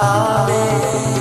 Amen.